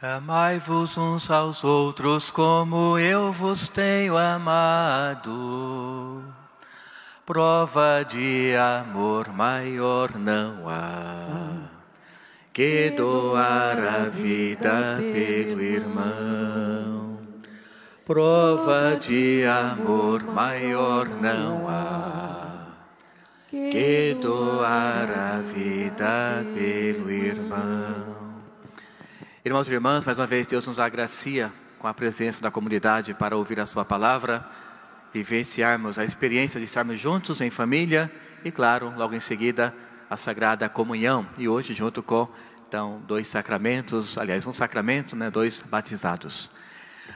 Amai-vos uns aos outros como eu vos tenho amado. Prova de amor maior não há que doar a vida pelo irmão. Prova de amor maior não há que doar a vida pelo irmão. Irmãos e irmãs, mais uma vez Deus nos agracia com a presença da comunidade para ouvir a Sua palavra, vivenciarmos a experiência de estarmos juntos em família e, claro, logo em seguida, a Sagrada Comunhão. E hoje, junto com então, dois sacramentos, aliás, um sacramento, né, dois batizados.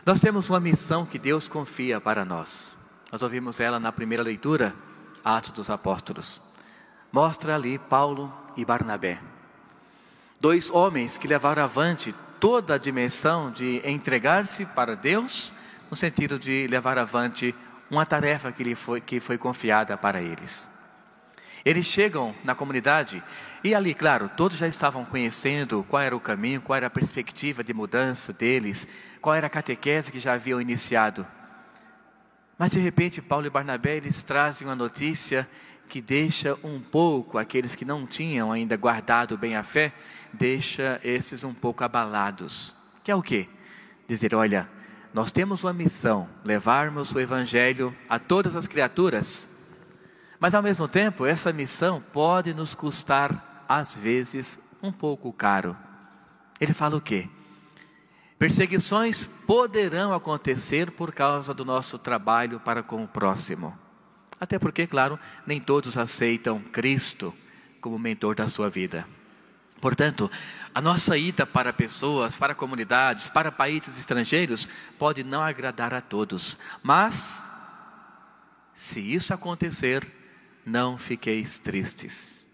Nós temos uma missão que Deus confia para nós. Nós ouvimos ela na primeira leitura, Atos dos Apóstolos. Mostra ali Paulo e Barnabé dois homens que levaram avante toda a dimensão de entregar-se para Deus, no sentido de levar avante uma tarefa que, lhe foi, que foi confiada para eles. Eles chegam na comunidade e ali, claro, todos já estavam conhecendo qual era o caminho, qual era a perspectiva de mudança deles, qual era a catequese que já haviam iniciado. Mas de repente, Paulo e Barnabé eles trazem uma notícia que deixa um pouco aqueles que não tinham ainda guardado bem a fé, deixa esses um pouco abalados. Que é o quê? Dizer, olha, nós temos uma missão, levarmos o evangelho a todas as criaturas. Mas ao mesmo tempo, essa missão pode nos custar às vezes um pouco caro. Ele fala o quê? Perseguições poderão acontecer por causa do nosso trabalho para com o próximo. Até porque, claro, nem todos aceitam Cristo como mentor da sua vida. Portanto, a nossa ida para pessoas, para comunidades, para países estrangeiros pode não agradar a todos, mas se isso acontecer, não fiqueis tristes.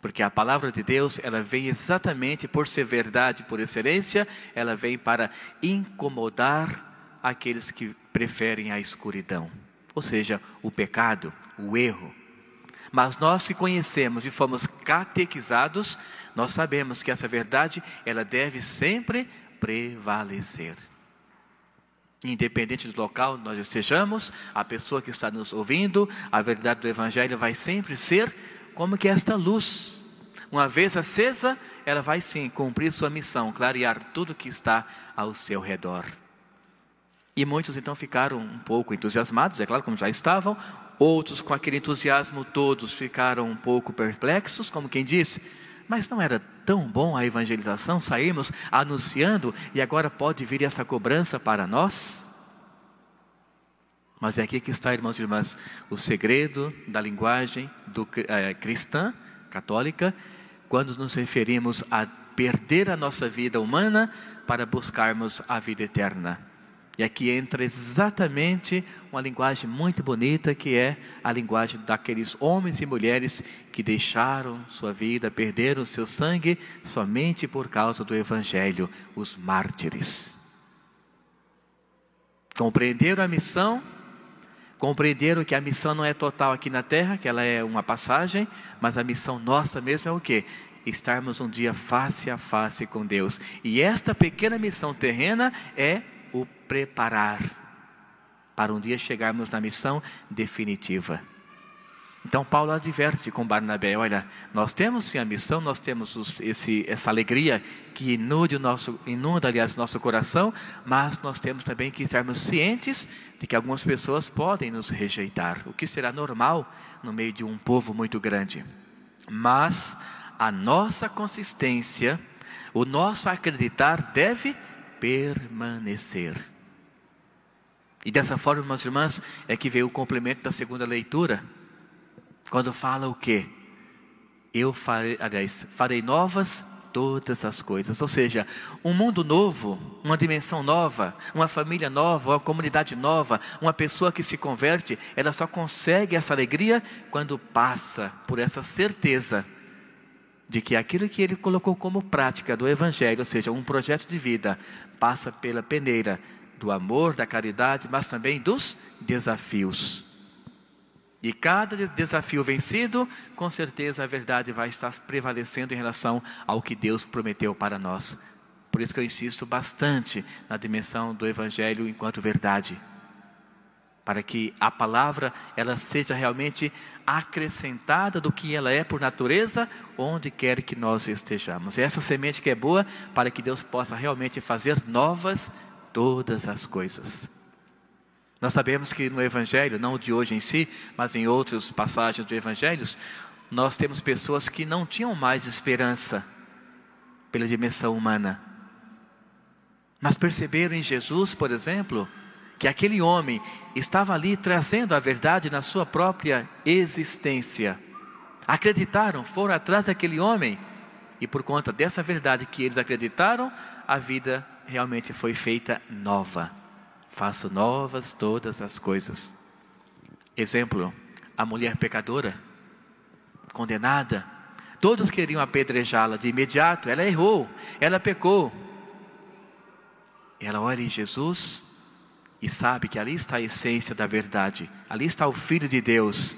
Porque a palavra de Deus, ela vem exatamente por ser verdade, por excelência, ela vem para incomodar aqueles que preferem a escuridão ou seja, o pecado, o erro. Mas nós que conhecemos e fomos catequizados, nós sabemos que essa verdade, ela deve sempre prevalecer. Independente do local onde nós estejamos, a pessoa que está nos ouvindo, a verdade do Evangelho vai sempre ser como que esta luz. Uma vez acesa, ela vai sim cumprir sua missão, clarear tudo que está ao seu redor. E muitos então ficaram um pouco entusiasmados, é claro, como já estavam. Outros, com aquele entusiasmo todos, ficaram um pouco perplexos, como quem disse: Mas não era tão bom a evangelização, sairmos anunciando e agora pode vir essa cobrança para nós? Mas é aqui que está, irmãos e irmãs, o segredo da linguagem do, é, cristã, católica, quando nos referimos a perder a nossa vida humana para buscarmos a vida eterna. E aqui entra exatamente uma linguagem muito bonita, que é a linguagem daqueles homens e mulheres que deixaram sua vida, perderam seu sangue somente por causa do Evangelho, os mártires. Compreenderam a missão, compreenderam que a missão não é total aqui na terra, que ela é uma passagem, mas a missão nossa mesmo é o quê? Estarmos um dia face a face com Deus. E esta pequena missão terrena é o preparar para um dia chegarmos na missão definitiva. Então Paulo adverte com Barnabé, olha, nós temos sim a missão, nós temos esse, essa alegria que inunda o nosso, inunda, aliás, nosso coração, mas nós temos também que estarmos cientes de que algumas pessoas podem nos rejeitar, o que será normal no meio de um povo muito grande. Mas a nossa consistência, o nosso acreditar deve permanecer. E dessa forma, e irmãs, é que veio o complemento da segunda leitura, quando fala o quê? Eu farei, aliás, farei novas todas as coisas. Ou seja, um mundo novo, uma dimensão nova, uma família nova, uma comunidade nova, uma pessoa que se converte, ela só consegue essa alegria quando passa por essa certeza de que aquilo que ele colocou como prática do Evangelho, ou seja, um projeto de vida, passa pela peneira do amor, da caridade, mas também dos desafios. E cada desafio vencido, com certeza a verdade vai estar prevalecendo em relação ao que Deus prometeu para nós. Por isso que eu insisto bastante na dimensão do Evangelho enquanto verdade, para que a palavra ela seja realmente acrescentada do que ela é por natureza, onde quer que nós estejamos. É essa semente que é boa para que Deus possa realmente fazer novas todas as coisas. Nós sabemos que no Evangelho, não de hoje em si, mas em outras passagens do Evangelho, nós temos pessoas que não tinham mais esperança pela dimensão humana. Mas perceberam em Jesus, por exemplo, que aquele homem estava ali trazendo a verdade na sua própria existência. Acreditaram, foram atrás daquele homem, e por conta dessa verdade que eles acreditaram, a vida realmente foi feita nova. Faço novas todas as coisas. Exemplo, a mulher pecadora, condenada, todos queriam apedrejá-la de imediato, ela errou, ela pecou. Ela olha em Jesus e sabe que ali está a essência da verdade, ali está o Filho de Deus.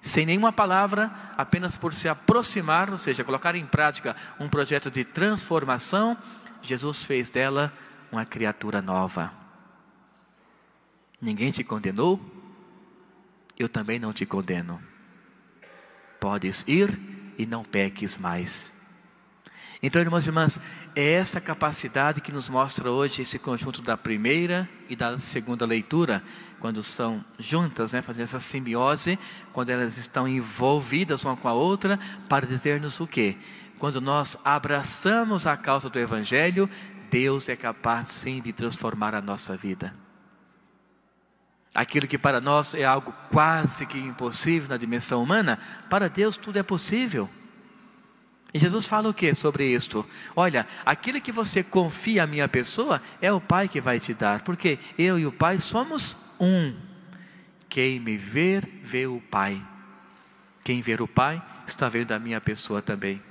Sem nenhuma palavra, apenas por se aproximar, ou seja, colocar em prática um projeto de transformação, Jesus fez dela uma criatura nova. Ninguém te condenou, eu também não te condeno. Podes ir e não peques mais. Então, irmãos e irmãs, é essa capacidade que nos mostra hoje esse conjunto da primeira e da segunda leitura, quando são juntas, né, fazendo essa simbiose, quando elas estão envolvidas uma com a outra, para dizer-nos o quê? Quando nós abraçamos a causa do Evangelho, Deus é capaz sim de transformar a nossa vida. Aquilo que para nós é algo quase que impossível na dimensão humana, para Deus tudo é possível. E Jesus fala o que sobre isto? Olha, aquilo que você confia à minha pessoa é o Pai que vai te dar, porque eu e o Pai somos um. Quem me ver, vê o Pai. Quem ver o Pai, está vendo a minha pessoa também.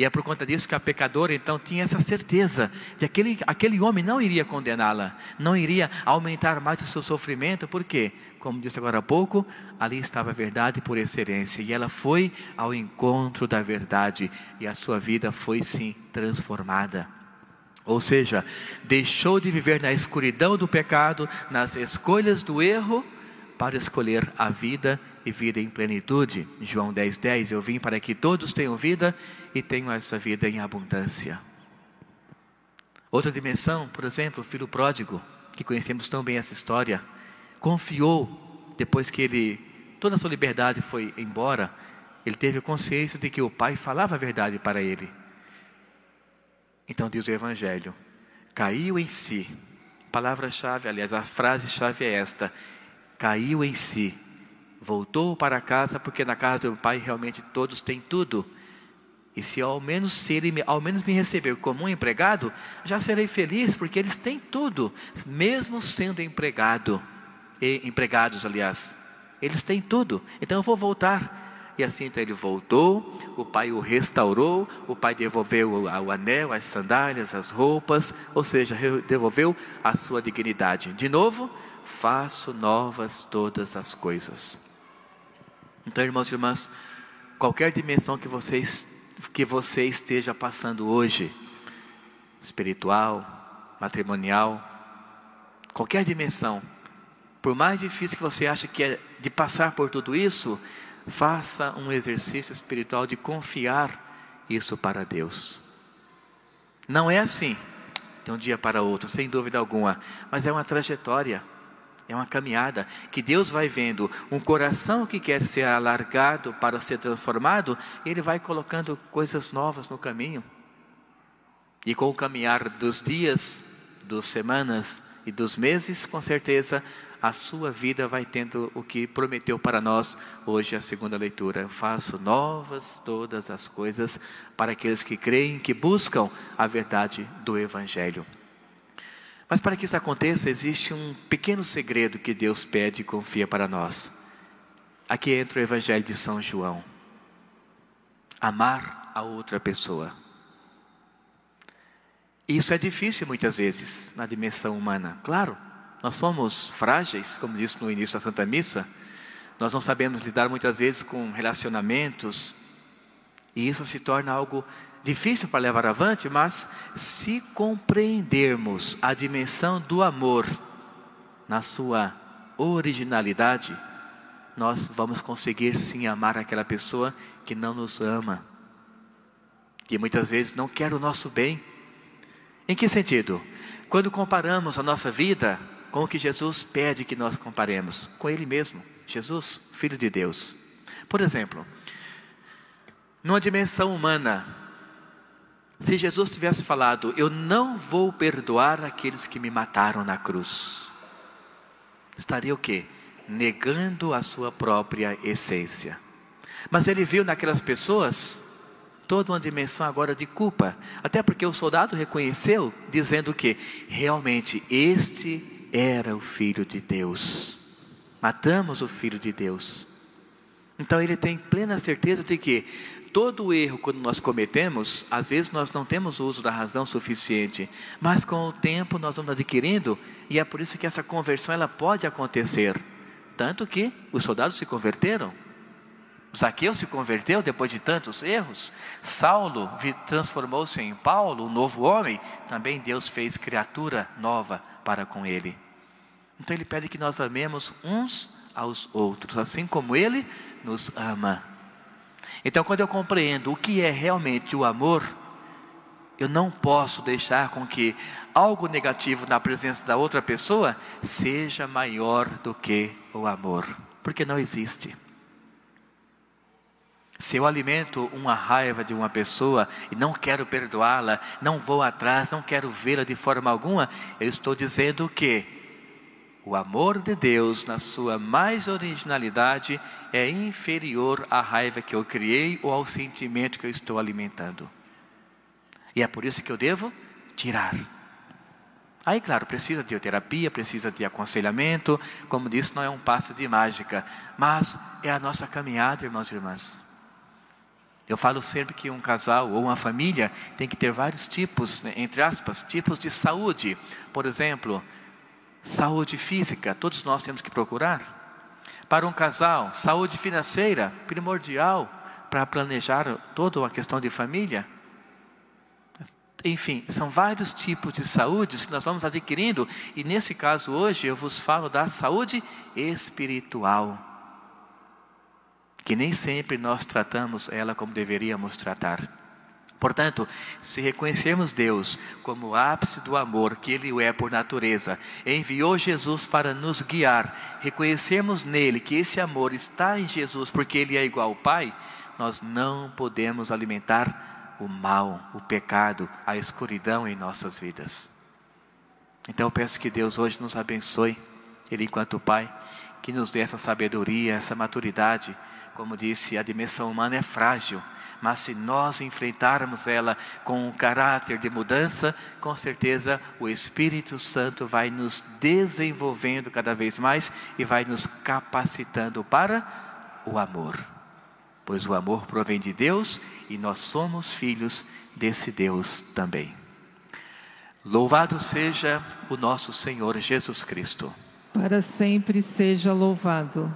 E é por conta disso que a pecadora então tinha essa certeza de que aquele, aquele homem não iria condená-la, não iria aumentar mais o seu sofrimento, por quê? como disse agora há pouco, ali estava a verdade por excelência, e ela foi ao encontro da verdade, e a sua vida foi sim transformada. Ou seja, deixou de viver na escuridão do pecado, nas escolhas do erro, para escolher a vida e vida em plenitude. João 10,10: 10, Eu vim para que todos tenham vida e tenham essa vida em abundância. Outra dimensão, por exemplo, o filho pródigo, que conhecemos tão bem essa história confiou, depois que ele, toda a sua liberdade foi embora, ele teve consciência de que o pai falava a verdade para ele. Então diz o Evangelho: caiu em si. Palavra-chave, aliás, a frase-chave é esta: caiu em si. Voltou para casa, porque na casa do pai realmente todos têm tudo. E se ao menos se ele ao menos me receber como um empregado, já serei feliz, porque eles têm tudo, mesmo sendo empregado e empregados, aliás. Eles têm tudo. Então eu vou voltar. E assim então ele voltou, o pai o restaurou, o pai devolveu o anel, as sandálias, as roupas, ou seja, devolveu a sua dignidade. De novo, faço novas todas as coisas. Então, irmãos e irmãs, qualquer dimensão que vocês que você esteja passando hoje, espiritual, matrimonial, qualquer dimensão, por mais difícil que você ache que é de passar por tudo isso, faça um exercício espiritual de confiar isso para Deus. Não é assim, de um dia para outro, sem dúvida alguma, mas é uma trajetória, é uma caminhada que Deus vai vendo um coração que quer ser alargado para ser transformado, ele vai colocando coisas novas no caminho. E com o caminhar dos dias, das semanas e dos meses, com certeza a sua vida vai tendo o que prometeu para nós hoje a segunda leitura. Eu faço novas todas as coisas para aqueles que creem, que buscam a verdade do Evangelho. Mas para que isso aconteça, existe um pequeno segredo que Deus pede e confia para nós. Aqui entra o Evangelho de São João. Amar a outra pessoa. Isso é difícil muitas vezes na dimensão humana, claro. Nós somos frágeis, como disse no início da Santa Missa. Nós não sabemos lidar muitas vezes com relacionamentos. E isso se torna algo difícil para levar avante, mas se compreendermos a dimensão do amor na sua originalidade, nós vamos conseguir sim amar aquela pessoa que não nos ama, que muitas vezes não quer o nosso bem. Em que sentido? Quando comparamos a nossa vida com o que Jesus pede que nós comparemos, com Ele mesmo, Jesus, Filho de Deus. Por exemplo, numa dimensão humana, se Jesus tivesse falado, Eu não vou perdoar aqueles que me mataram na cruz, estaria o quê? Negando a sua própria essência. Mas ele viu naquelas pessoas toda uma dimensão agora de culpa, até porque o soldado reconheceu, dizendo que realmente este era o Filho de Deus. Matamos o Filho de Deus. Então ele tem plena certeza de que todo erro, quando nós cometemos, às vezes nós não temos uso da razão suficiente, mas com o tempo nós vamos adquirindo, e é por isso que essa conversão ela pode acontecer. Tanto que os soldados se converteram. Zaqueu se converteu depois de tantos erros. Saulo transformou-se em Paulo, um novo homem. Também Deus fez criatura nova para com ele. Então ele pede que nós amemos uns aos outros, assim como ele nos ama. Então, quando eu compreendo o que é realmente o amor, eu não posso deixar com que algo negativo na presença da outra pessoa seja maior do que o amor, porque não existe. Se eu alimento uma raiva de uma pessoa e não quero perdoá-la, não vou atrás, não quero vê-la de forma alguma, eu estou dizendo que o amor de Deus, na sua mais originalidade, é inferior à raiva que eu criei ou ao sentimento que eu estou alimentando. E é por isso que eu devo tirar. Aí, claro, precisa de terapia, precisa de aconselhamento, como disse, não é um passo de mágica, mas é a nossa caminhada, irmãos e irmãs. Eu falo sempre que um casal ou uma família tem que ter vários tipos, né, entre aspas, tipos de saúde. Por exemplo, saúde física, todos nós temos que procurar. Para um casal, saúde financeira, primordial para planejar toda uma questão de família. Enfim, são vários tipos de saúde que nós vamos adquirindo, e nesse caso hoje eu vos falo da saúde espiritual que nem sempre nós tratamos ela como deveríamos tratar. Portanto, se reconhecermos Deus como o ápice do amor que Ele é por natureza, enviou Jesus para nos guiar, reconhecermos nele que esse amor está em Jesus porque Ele é igual ao Pai, nós não podemos alimentar o mal, o pecado, a escuridão em nossas vidas. Então eu peço que Deus hoje nos abençoe, Ele enquanto Pai, que nos dê essa sabedoria, essa maturidade como disse, a dimensão humana é frágil, mas se nós enfrentarmos ela com um caráter de mudança, com certeza o Espírito Santo vai nos desenvolvendo cada vez mais e vai nos capacitando para o amor. Pois o amor provém de Deus e nós somos filhos desse Deus também. Louvado seja o nosso Senhor Jesus Cristo. Para sempre seja louvado.